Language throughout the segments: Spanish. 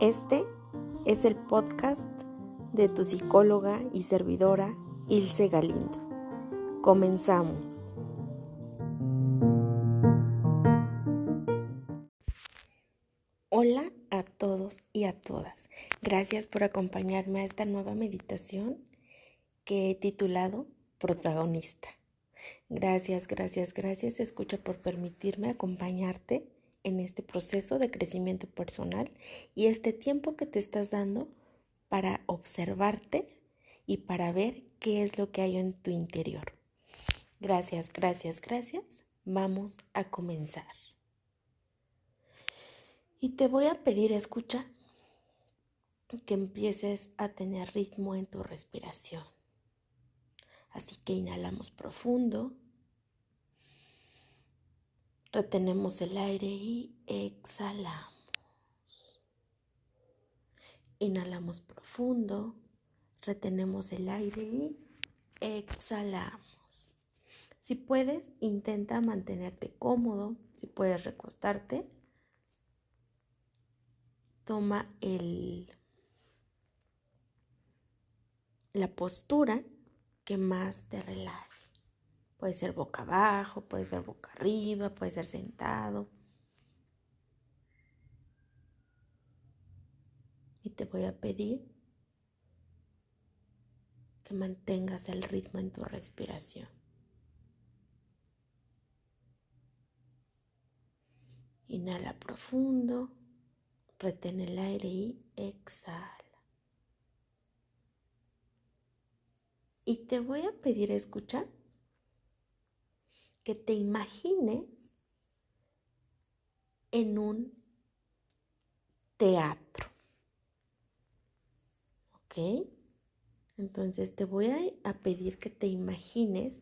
Este es el podcast de tu psicóloga y servidora Ilse Galindo. Comenzamos. Hola a todos y a todas. Gracias por acompañarme a esta nueva meditación que he titulado Protagonista. Gracias, gracias, gracias. Escucha por permitirme acompañarte en este proceso de crecimiento personal y este tiempo que te estás dando para observarte y para ver qué es lo que hay en tu interior. Gracias, gracias, gracias. Vamos a comenzar. Y te voy a pedir, escucha, que empieces a tener ritmo en tu respiración. Así que inhalamos profundo. Retenemos el aire y exhalamos. Inhalamos profundo. Retenemos el aire y exhalamos. Si puedes, intenta mantenerte cómodo. Si puedes recostarte, toma el, la postura que más te relaje. Puede ser boca abajo, puede ser boca arriba, puede ser sentado. Y te voy a pedir que mantengas el ritmo en tu respiración. Inhala profundo, retén el aire y exhala. Y te voy a pedir escuchar que te imagines en un teatro. ¿Ok? Entonces te voy a, pedir que te imagines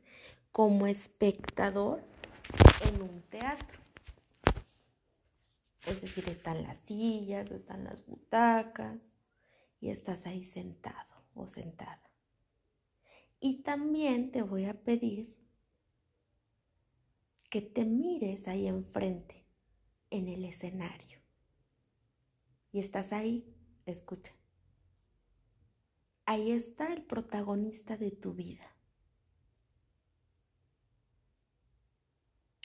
como espectador en un teatro. Es decir, están las sillas están las butacas y estás ahí sentado o sentada. Y también te voy a pedir que te mires ahí enfrente, en el escenario. Y estás ahí, escucha. Ahí está el protagonista de tu vida.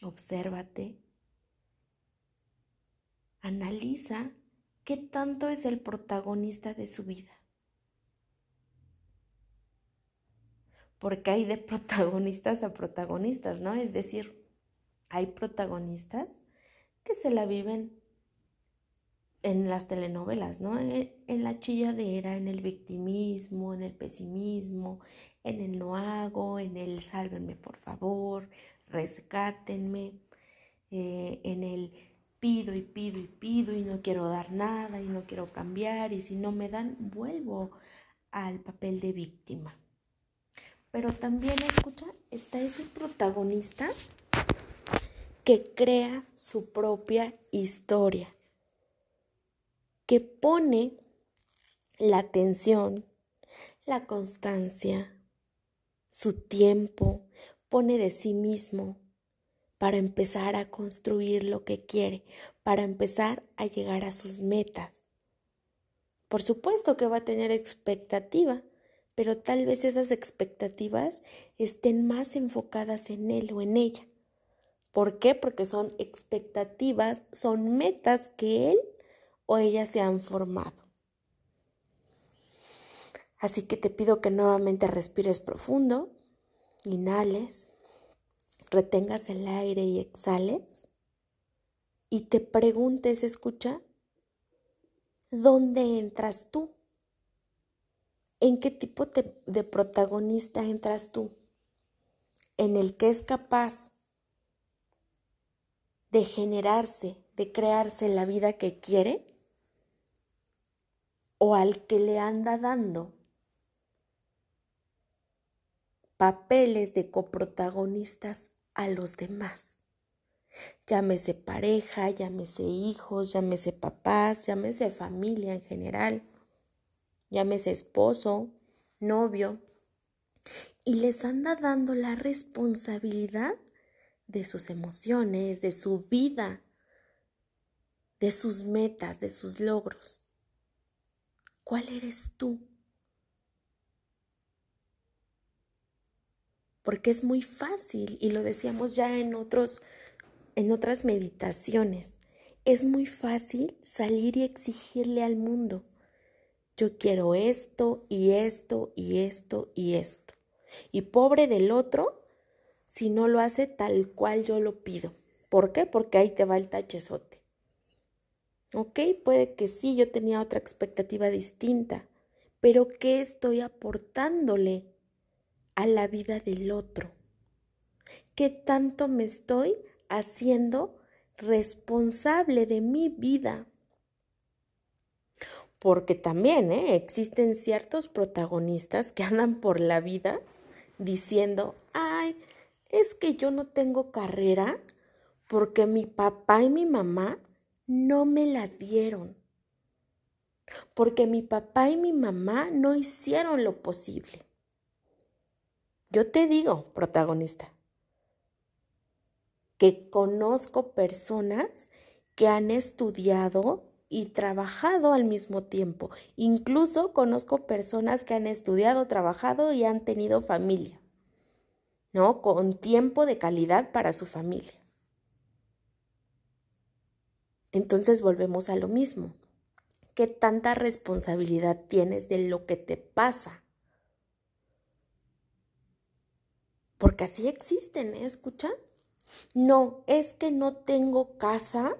Obsérvate. Analiza qué tanto es el protagonista de su vida. porque hay de protagonistas a protagonistas, ¿no? Es decir, hay protagonistas que se la viven en las telenovelas, ¿no? E, en la chilladera, en el victimismo, en el pesimismo, en el no hago, en el sálvenme por favor, rescátenme, eh, en el pido y pido y pido y no quiero dar nada y no quiero cambiar y si no me dan, vuelvo al papel de víctima. Pero también, escucha, está ese protagonista que crea su propia historia, que pone la atención, la constancia, su tiempo, pone de sí mismo para empezar a construir lo que quiere, para empezar a llegar a sus metas. Por supuesto que va a tener expectativa, pero tal vez esas expectativas estén más enfocadas en él o en ella. ¿Por qué? Porque son expectativas, son metas que él o ella se han formado. Así que te pido que nuevamente respires profundo, inhales, retengas el aire y exhales y te preguntes, escucha, ¿dónde entras tú? ¿En qué tipo de, protagonista entras tú? ¿En el que es capaz de generarse, de crearse la vida que quiere? ¿O al que le anda dando papeles de coprotagonistas a los demás? Llámese pareja, llámese hijos, llámese papás, llámese familia en general llámese esposo, novio, y les anda dando la responsabilidad de sus emociones, de su vida, de sus metas, de sus logros. ¿Cuál eres tú? Porque es muy fácil, y lo decíamos ya en, otros, en otras meditaciones, es muy fácil salir y exigirle al mundo, yo quiero esto y esto y esto y esto. Y pobre del otro si no lo hace tal cual yo lo pido. ¿Por qué? Porque ahí te va el tachezote. Ok, puede que sí, yo tenía otra expectativa distinta, pero ¿qué estoy aportándole a la vida del otro? ¿Qué tanto me estoy haciendo responsable de mi vida? Porque también ¿eh? existen ciertos protagonistas que andan por la vida diciendo, es que yo no tengo carrera porque mi papá y mi mamá no me la dieron. Porque mi papá y mi mamá no hicieron lo posible. Yo te digo, protagonista, que conozco personas que han estudiado y trabajado al mismo tiempo. Incluso conozco personas que han estudiado, trabajado y han tenido familia, ¿no? Con tiempo de calidad para su familia. Entonces volvemos a lo mismo. ¿Qué tanta responsabilidad tienes de lo que te pasa? Porque así existen, ¿eh? ¿Escucha? No, es que no tengo casa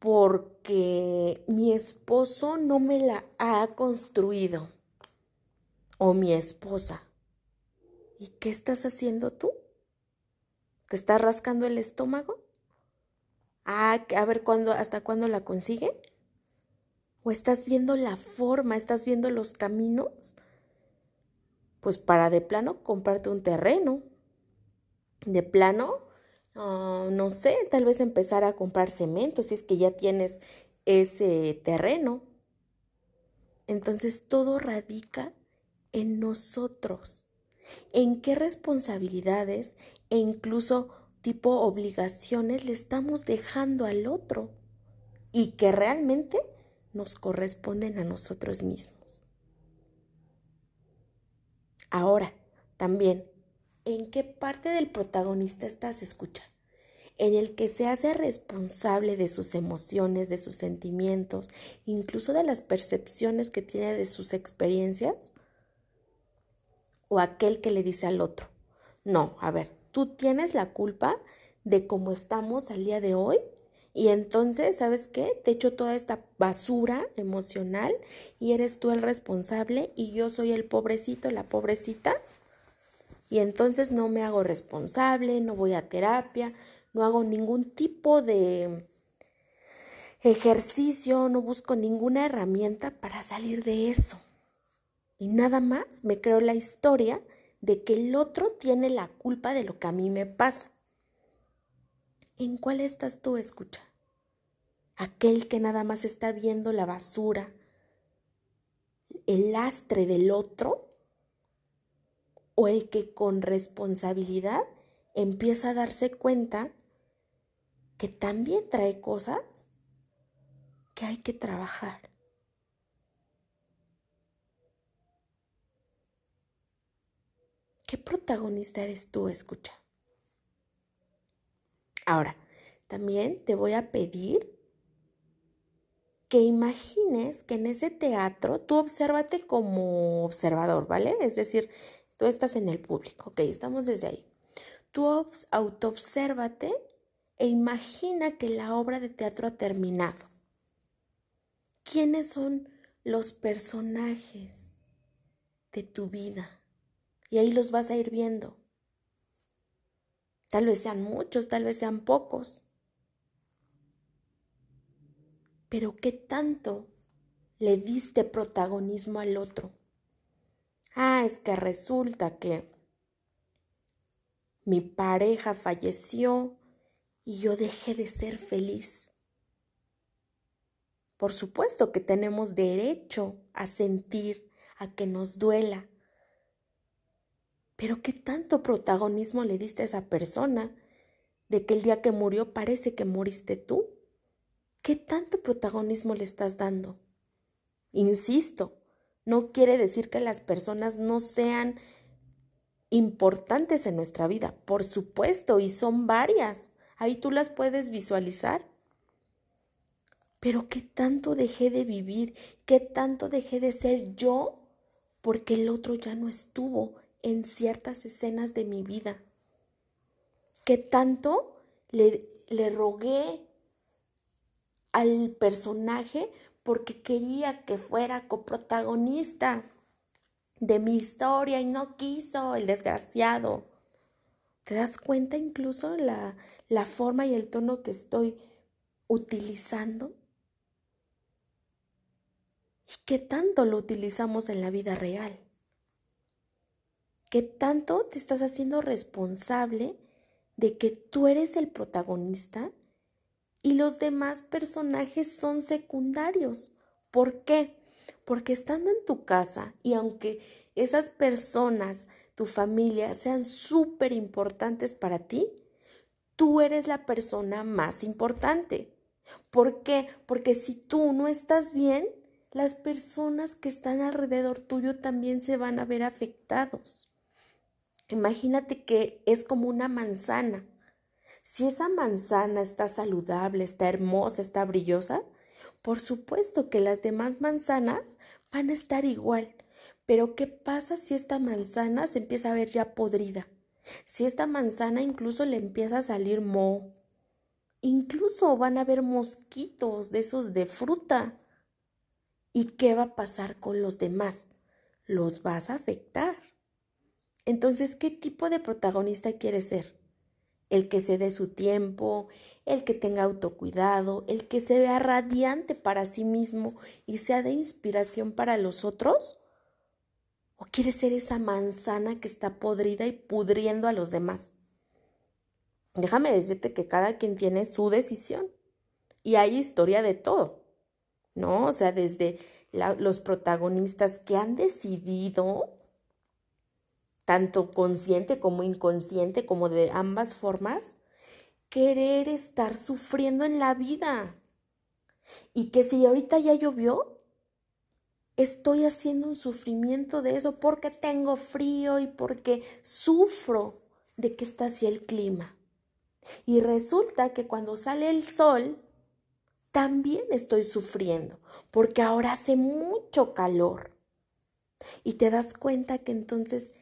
porque mi esposo no me la ha construido o mi esposa. ¿Y qué estás haciendo tú? ¿Te estás rascando el estómago? Ah, a ver cuándo, hasta cuándo la consigue. ¿O estás viendo la forma, estás viendo los caminos? Pues para de plano comprarte un terreno. De plano Ah, no sé, tal vez empezar a comprar cemento si es que ya tienes ese terreno. Entonces todo radica en nosotros, en qué responsabilidades e incluso tipo obligaciones le estamos dejando al otro y que realmente nos corresponden a nosotros mismos. Ahora, también en qué parte del protagonista estás, escucha, en el que se hace responsable de sus emociones, de sus sentimientos, incluso de las percepciones que tiene de sus experiencias, o aquel que le dice al otro, no, a ver, tú tienes la culpa de cómo estamos al día de hoy y entonces, ¿sabes qué? Te echo toda esta basura emocional y eres tú el responsable y yo soy el pobrecito, la pobrecita y entonces no me hago responsable, no voy a terapia, no hago ningún tipo de ejercicio, no busco ninguna herramienta para salir de eso. Y nada más me creo la historia de que el otro tiene la culpa de lo que a mí me pasa. ¿En cuál estás tú, escucha? Aquel que nada más está viendo la basura, el lastre del otro o el que con responsabilidad empieza a darse cuenta que también trae cosas que hay que trabajar. ¿Qué protagonista eres tú? Escucha. Ahora, también te voy a pedir que imagines que en ese teatro tú obsérvate como observador, ¿vale? Es decir, Tú estás en el público, ok, estamos desde ahí. Tú autoobsérvate e imagina que la obra de teatro ha terminado. ¿Quiénes son los personajes de tu vida? Y ahí los vas a ir viendo. Tal vez sean muchos, tal vez sean pocos. Pero ¿qué tanto le diste protagonismo al otro? Ah, es que resulta que mi pareja falleció y yo dejé de ser feliz. Por supuesto que tenemos derecho a sentir, a que nos duela. Pero ¿qué tanto protagonismo le diste a esa persona de que el día que murió parece que moriste tú? ¿Qué tanto protagonismo le estás dando? Insisto, no quiere decir que las personas no sean importantes en nuestra vida, por supuesto, y son varias. Ahí tú las puedes visualizar. Pero ¿qué tanto dejé de vivir? ¿Qué tanto dejé de ser yo? Porque el otro ya no estuvo en ciertas escenas de mi vida. ¿Qué tanto le, le rogué al personaje porque quería que fuera coprotagonista de mi historia y no quiso el desgraciado. ¿Te das cuenta incluso la, la forma y el tono que estoy utilizando? ¿Y qué tanto lo utilizamos en la vida real? ¿Qué tanto te estás haciendo responsable de que tú eres el protagonista y los demás personajes son secundarios. ¿Por qué? Porque estando en tu casa y aunque esas personas, tu familia, sean súper importantes para ti, tú eres la persona más importante. ¿Por qué? Porque si tú no estás bien, las personas que están alrededor tuyo también se van a ver afectados. Imagínate que es como una manzana. Si esa manzana está saludable, está hermosa, está brillosa, por supuesto que las demás manzanas van a estar igual. Pero ¿qué pasa si esta manzana se empieza a ver ya podrida? Si esta manzana incluso le empieza a salir moho. Incluso van a haber mosquitos de esos de fruta. ¿Y qué va a pasar con los demás? Los vas a afectar. Entonces, ¿qué tipo de protagonista quieres ser? el que se dé su tiempo, el que tenga autocuidado, el que se vea radiante para sí mismo y sea de inspiración para los otros? ¿O quiere ser esa manzana que está podrida y pudriendo a los demás? Déjame decirte que cada quien tiene su decisión y hay historia de todo, ¿no? O sea, desde los protagonistas que han decidido tanto consciente como inconsciente, como de ambas formas, querer estar sufriendo en la vida. Y que si ahorita ya llovió, estoy haciendo un sufrimiento de eso porque tengo frío y porque sufro de que está así el clima. Y resulta que cuando sale el sol, también estoy sufriendo porque ahora hace mucho calor. Y te das cuenta que entonces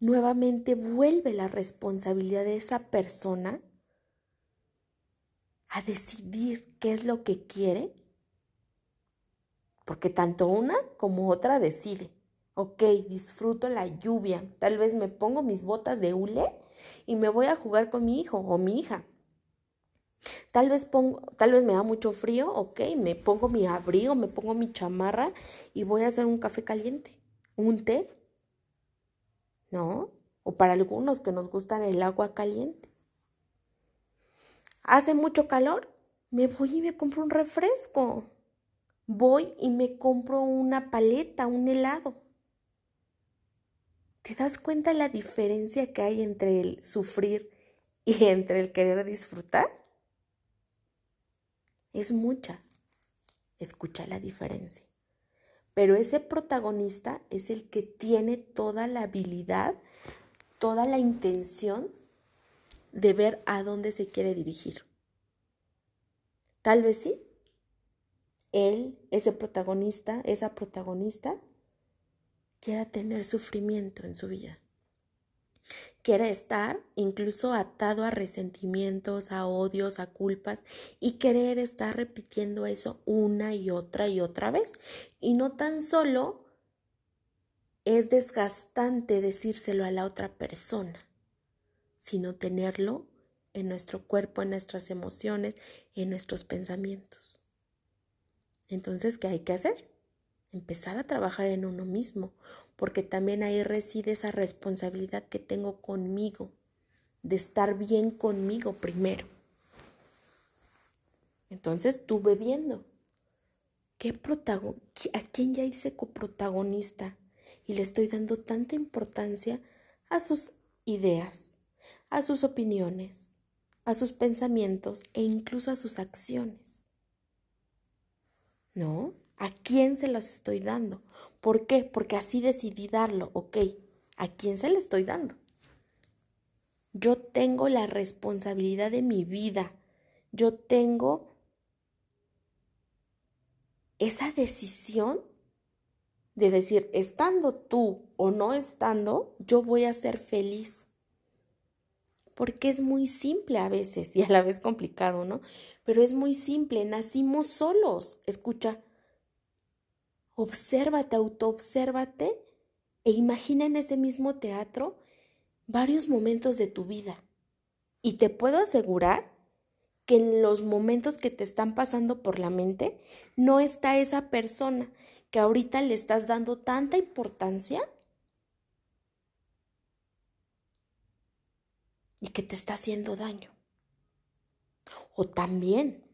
nuevamente vuelve la responsabilidad de esa persona a decidir qué es lo que quiere, porque tanto una como otra decide. Ok, disfruto la lluvia, tal vez me pongo mis botas de hule y me voy a jugar con mi hijo o mi hija. Tal vez pongo, tal vez me da mucho frío, ok, me pongo mi abrigo, me pongo mi chamarra y voy a hacer un café caliente, un té ¿no? O para algunos que nos gustan el agua caliente. Hace mucho calor, me voy y me compro un refresco. Voy y me compro una paleta, un helado. ¿Te das cuenta la diferencia que hay entre el sufrir y entre el querer disfrutar? Es mucha. Escucha la diferencia. Pero ese protagonista es el que tiene toda la habilidad, toda la intención de ver a dónde se quiere dirigir. Tal vez sí. Él, ese protagonista, esa protagonista, quiera tener sufrimiento en su vida quiere estar incluso atado a resentimientos, a odios, a culpas y querer estar repitiendo eso una y otra y otra vez. Y no tan solo es desgastante decírselo a la otra persona, sino tenerlo en nuestro cuerpo, en nuestras emociones, en nuestros pensamientos. Entonces, ¿qué hay que hacer? Empezar a trabajar en uno mismo, porque también ahí reside esa responsabilidad que tengo conmigo, de estar bien conmigo primero. Entonces estuve viendo ¿qué a quién ya hice coprotagonista y le estoy dando tanta importancia a sus ideas, a sus opiniones, a sus pensamientos e incluso a sus acciones. ¿No? ¿A quién se los estoy dando? ¿Por qué? Porque así decidí darlo, ok. ¿A quién se le estoy dando? Yo tengo la responsabilidad de mi vida. Yo tengo esa decisión de decir, estando tú o no estando, yo voy a ser feliz. Porque es muy simple a veces y a la vez complicado, ¿no? Pero es muy simple, nacimos solos. Escucha, obsérvate, autoobsérvate e imagina en ese mismo teatro varios momentos de tu vida. Y te puedo asegurar que en los momentos que te están pasando por la mente no está esa persona que ahorita le estás dando tanta importancia y que te está haciendo daño. O también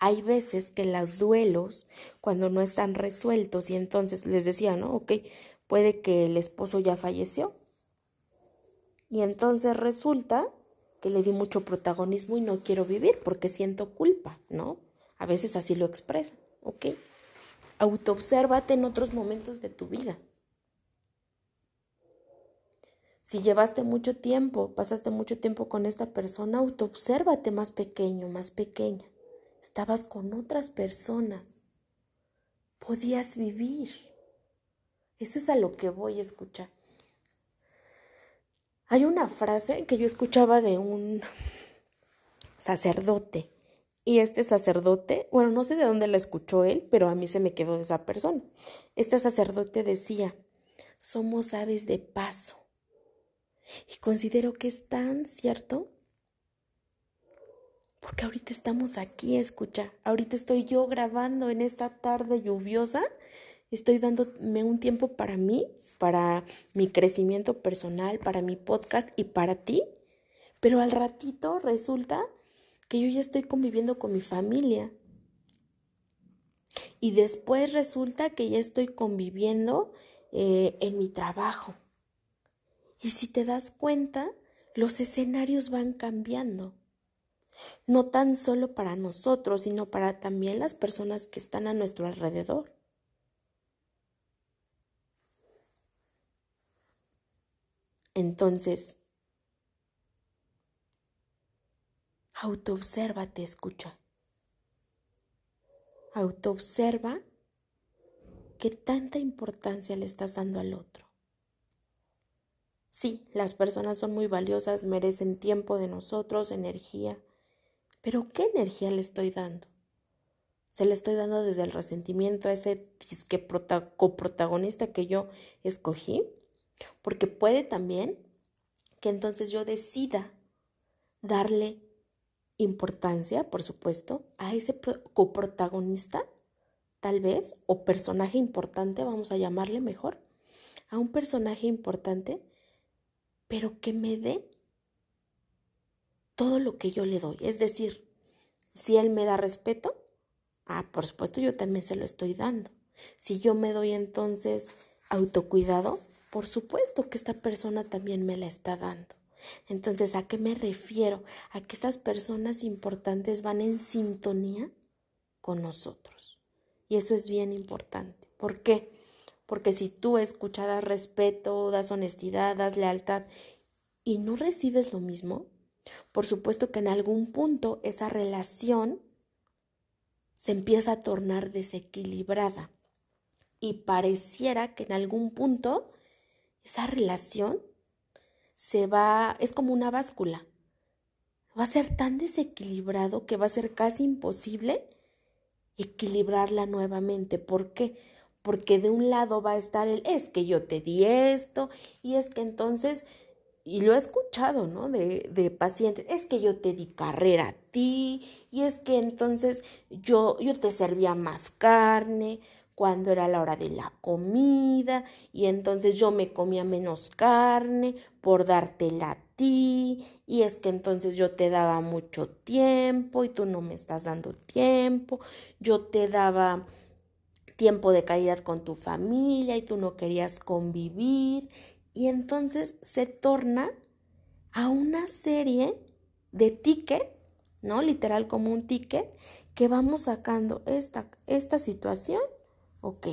hay veces que los duelos, cuando no están resueltos, y entonces les decía, ¿no? Ok, puede que el esposo ya falleció. Y entonces resulta que le di mucho protagonismo y no quiero vivir porque siento culpa, ¿no? A veces así lo expresan, ¿ok? Autoobsérvate en otros momentos de tu vida. Si llevaste mucho tiempo, pasaste mucho tiempo con esta persona, autoobsérvate más pequeño, más pequeña. Estabas con otras personas. Podías vivir. Eso es a lo que voy a escuchar. Hay una frase que yo escuchaba de un sacerdote y este sacerdote, bueno, no sé de dónde la escuchó él, pero a mí se me quedó de esa persona. Este sacerdote decía, somos aves de paso. Y considero que es tan cierto, porque ahorita estamos aquí, escucha, ahorita estoy yo grabando en esta tarde lluviosa, estoy dándome un tiempo para mí, para mi crecimiento personal, para mi podcast y para ti, pero al ratito resulta que yo ya estoy conviviendo con mi familia. Y después resulta que ya estoy conviviendo eh, en mi trabajo. Y si te das cuenta, los escenarios van cambiando. No tan solo para nosotros, sino para también las personas que están a nuestro alrededor. Entonces, Autoobsérvate, escucha. Autoobserva qué tanta importancia le estás dando al otro. Sí, las personas son muy valiosas, merecen tiempo de nosotros, energía, pero ¿qué energía le estoy dando? ¿Se le estoy dando desde el resentimiento a ese coprotagonista que yo escogí? Porque puede también que entonces yo decida darle importancia, por supuesto, a ese coprotagonista, tal vez, o personaje importante, vamos a llamarle mejor, a un personaje importante, pero que me dé todo lo que yo le doy. Es decir, si él me da respeto, ah, por supuesto yo también se lo estoy dando. Si yo me doy entonces autocuidado, por supuesto que esta persona también me la está dando. Entonces, ¿a qué me refiero? A que estas personas importantes van en sintonía con nosotros. Y eso es bien importante. ¿Por qué? Porque si tú escuchas, das respeto, das honestidad, das lealtad y no recibes lo mismo, por supuesto que en algún punto esa relación se empieza a tornar desequilibrada y pareciera que en algún punto esa relación se va, es como una báscula. Va a ser tan desequilibrado que va a ser casi imposible equilibrarla nuevamente. ¿Por qué? Porque de un lado va a estar el es que yo te di esto y es que entonces, y lo he escuchado, ¿no? De, de pacientes, es que yo te di carrera a ti y es que entonces yo, yo te servía más carne cuando era la hora de la comida y entonces yo me comía menos carne por dártela a ti y es que entonces yo te daba mucho tiempo y tú no me estás dando tiempo, yo te daba tiempo de calidad con tu familia y tú no querías convivir y entonces se torna a una serie de ticket, ¿no? Literal como un ticket que vamos sacando esta, esta situación ok,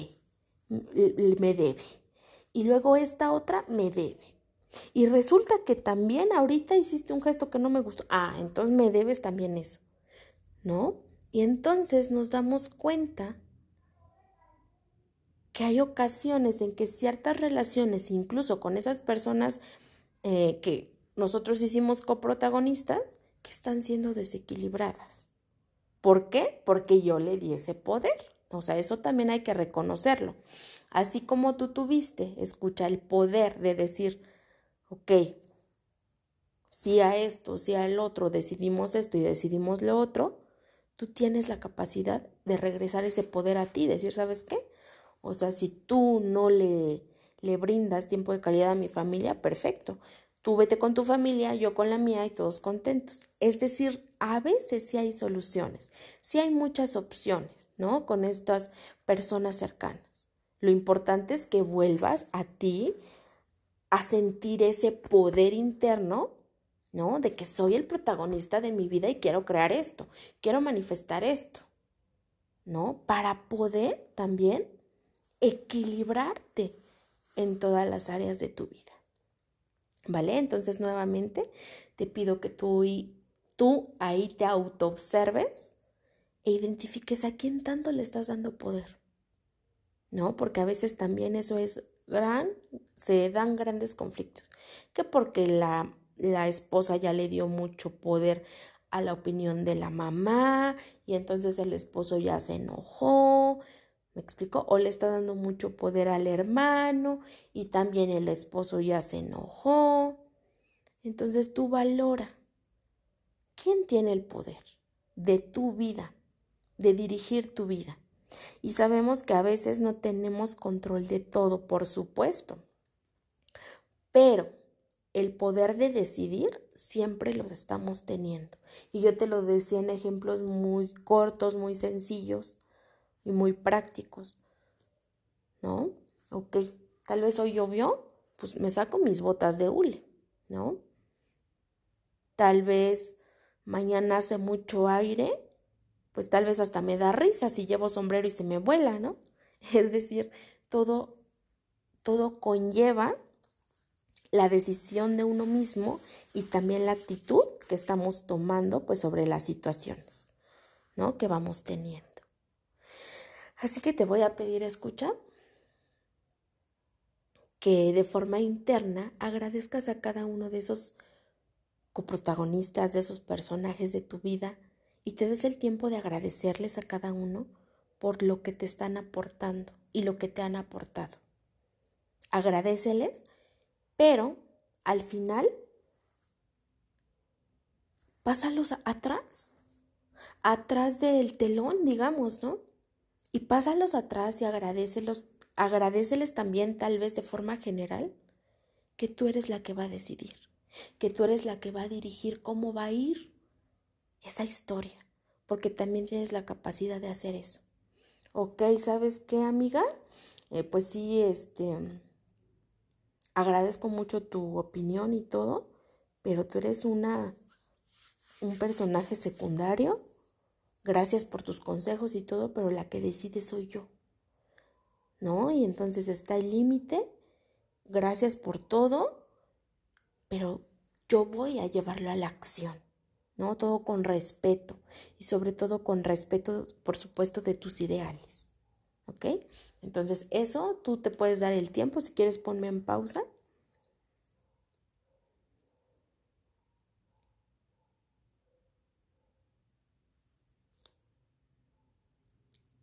me debe. Y luego esta otra me debe. Y resulta que también ahorita hiciste un gesto que no me gustó. Ah, entonces me debes también eso. ¿No? Y entonces nos damos cuenta que hay ocasiones en que ciertas relaciones, incluso con esas personas eh, que nosotros hicimos coprotagonistas, que están siendo desequilibradas. ¿Por qué? Porque yo le di ese poder. O sea, eso también hay que reconocerlo. Así como tú tuviste, escucha, el poder de decir, ok, si a esto, si al otro decidimos esto y decidimos lo otro, tú tienes la capacidad de regresar ese poder a ti, decir, ¿sabes qué? O sea, si tú no le, le brindas tiempo de calidad a mi familia, perfecto. Tú vete con tu familia, yo con la mía y todos contentos. Es decir, a veces sí hay soluciones, sí hay muchas opciones, ¿no? Con estas personas cercanas. Lo importante es que vuelvas a ti a sentir ese poder interno, ¿no? De que soy el protagonista de mi vida y quiero crear esto, quiero manifestar esto, ¿no? Para poder también equilibrarte en todas las áreas de tu vida. ¿Vale? Entonces, nuevamente, te pido que tú, tú ahí te autoobserves e identifiques a quién tanto le estás dando poder. ¿No? Porque a veces también eso es gran, se dan grandes conflictos. Que porque la, la esposa ya le dio mucho poder a la opinión de la mamá y entonces el esposo ya se enojó ¿Me explico? O le está dando mucho poder al hermano y también el esposo ya se enojó. Entonces tú valora. ¿Quién tiene el poder de tu vida, de dirigir tu vida? Y sabemos que a veces no tenemos control de todo, por supuesto. Pero el poder de decidir siempre lo estamos teniendo. Y yo te lo decía en ejemplos muy cortos, muy sencillos y muy prácticos. ¿No? Ok, tal vez hoy llovió, pues me saco mis botas de hule, ¿no? Tal vez mañana hace mucho aire, pues tal vez hasta me da risa si llevo sombrero y se me vuela, ¿no? Es decir, todo, todo conlleva la decisión de uno mismo y también la actitud que estamos tomando pues sobre las situaciones, ¿no? Que vamos teniendo. Así que te voy a pedir escucha que de forma interna agradezcas a cada uno de esos coprotagonistas, de esos personajes de tu vida y te des el tiempo de agradecerles a cada uno por lo que te están aportando y lo que te han aportado. Agradeceles, pero al final pásalos atrás, atrás del telón, digamos, ¿no? Y pásalos atrás y agradecelos, agradeceles también tal vez de forma general que tú eres la que va a decidir, que tú eres la que va a dirigir cómo va a ir esa historia, porque también tienes la capacidad de hacer eso. Ok, ¿sabes qué, amiga? Eh, pues sí, este, agradezco mucho tu opinión y todo, pero tú eres una, un personaje secundario gracias por tus consejos y todo, pero la que decide soy yo. ¿No? Y entonces está el límite, gracias por todo, pero yo voy a llevarlo a la acción, ¿no? Todo con respeto y sobre todo con respeto, por supuesto, de tus ideales. ¿Ok? Entonces, eso tú te puedes dar el tiempo, si quieres ponme en pausa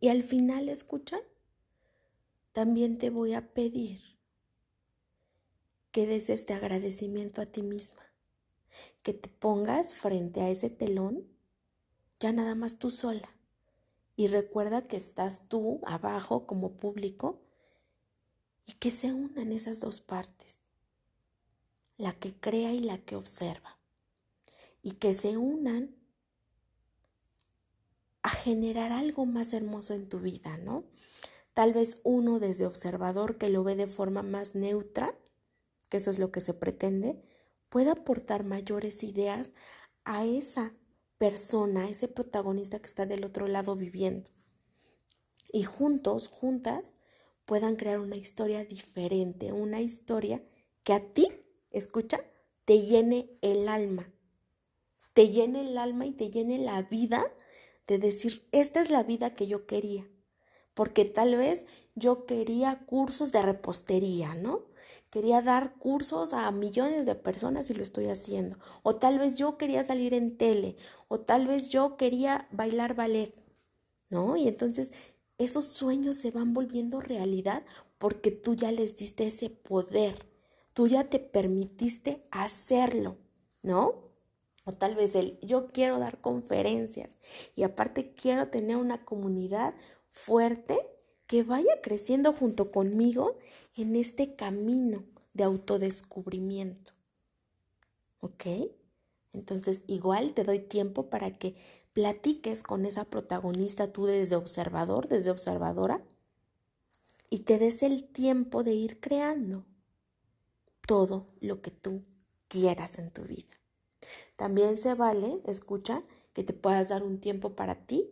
Y al final, escucha, también te voy a pedir que des este agradecimiento a ti misma, que te pongas frente a ese telón, ya nada más tú sola. Y recuerda que estás tú abajo como público y que se unan esas dos partes, la que crea y la que observa, y que se unan a generar algo más hermoso en tu vida, ¿no? Tal vez uno desde observador que lo ve de forma más neutra, que eso es lo que se pretende, pueda aportar mayores ideas a esa persona, a ese protagonista que está del otro lado viviendo. y juntos, juntas, puedan crear una historia diferente, una historia que a ti, escucha, te llene el alma, te llene el alma y te llene la vida de decir, esta es la vida que yo quería, porque tal vez yo quería cursos de repostería, ¿no? Quería dar cursos a millones de personas y lo estoy haciendo. O tal vez yo quería salir en tele, o tal vez yo quería bailar ballet, ¿no? Y entonces esos sueños se van volviendo realidad porque tú ya les diste ese poder, tú ya te permitiste hacerlo, ¿no? O tal vez el yo quiero dar conferencias y aparte quiero tener una comunidad fuerte que vaya creciendo junto conmigo en este camino de autodescubrimiento. ¿Ok? Entonces igual te doy tiempo para que platiques con esa protagonista tú desde observador, desde observadora, y te des el tiempo de ir creando todo lo que tú quieras en tu vida. También se vale, escucha, que te puedas dar un tiempo para ti,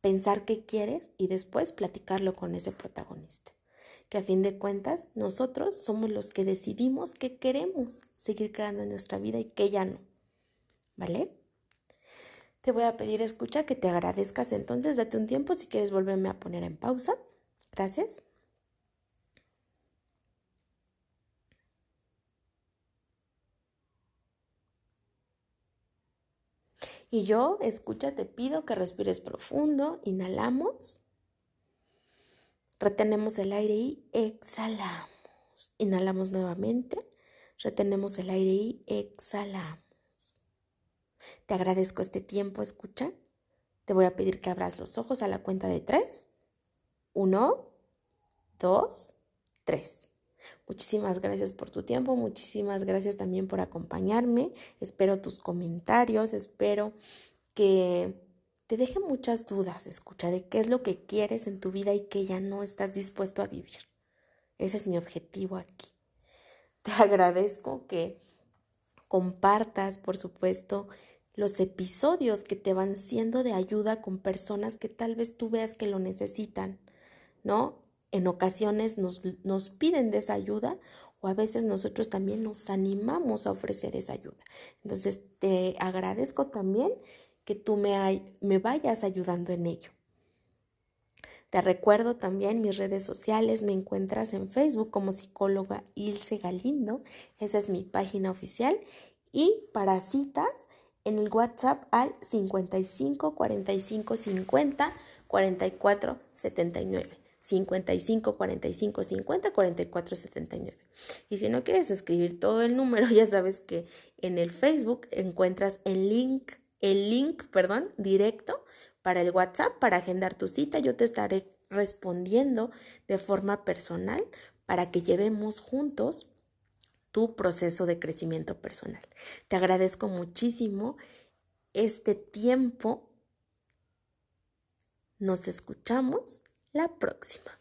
pensar qué quieres y después platicarlo con ese protagonista. Que a fin de cuentas nosotros somos los que decidimos qué queremos seguir creando en nuestra vida y qué ya no. ¿Vale? Te voy a pedir escucha que te agradezcas entonces, date un tiempo si quieres volverme a poner en pausa. Gracias. Y yo, escucha, te pido que respires profundo, inhalamos, retenemos el aire y exhalamos. Inhalamos nuevamente, retenemos el aire y exhalamos. Te agradezco este tiempo, escucha. Te voy a pedir que abras los ojos a la cuenta de tres. Uno, dos, tres. Muchísimas gracias por tu tiempo, muchísimas gracias también por acompañarme. Espero tus comentarios, espero que te deje muchas dudas, escucha, de qué es lo que quieres en tu vida y que ya no estás dispuesto a vivir. Ese es mi objetivo aquí. Te agradezco que compartas, por supuesto, los episodios que te van siendo de ayuda con personas que tal vez tú veas que lo necesitan, ¿no? En ocasiones nos, nos piden de esa ayuda o a veces nosotros también nos animamos a ofrecer esa ayuda. Entonces, te agradezco también que tú me, me vayas ayudando en ello. Te recuerdo también mis redes sociales, me encuentras en Facebook como psicóloga Ilse Galindo, esa es mi página oficial, y para citas en el WhatsApp al 55 45 50 44 79. 55 45 50 44 79. Y si no quieres escribir todo el número, ya sabes que en el Facebook encuentras el link, el link, perdón, directo para el WhatsApp para agendar tu cita. Yo te estaré respondiendo de forma personal para que llevemos juntos tu proceso de crecimiento personal. Te agradezco muchísimo este tiempo. Nos escuchamos la próxima.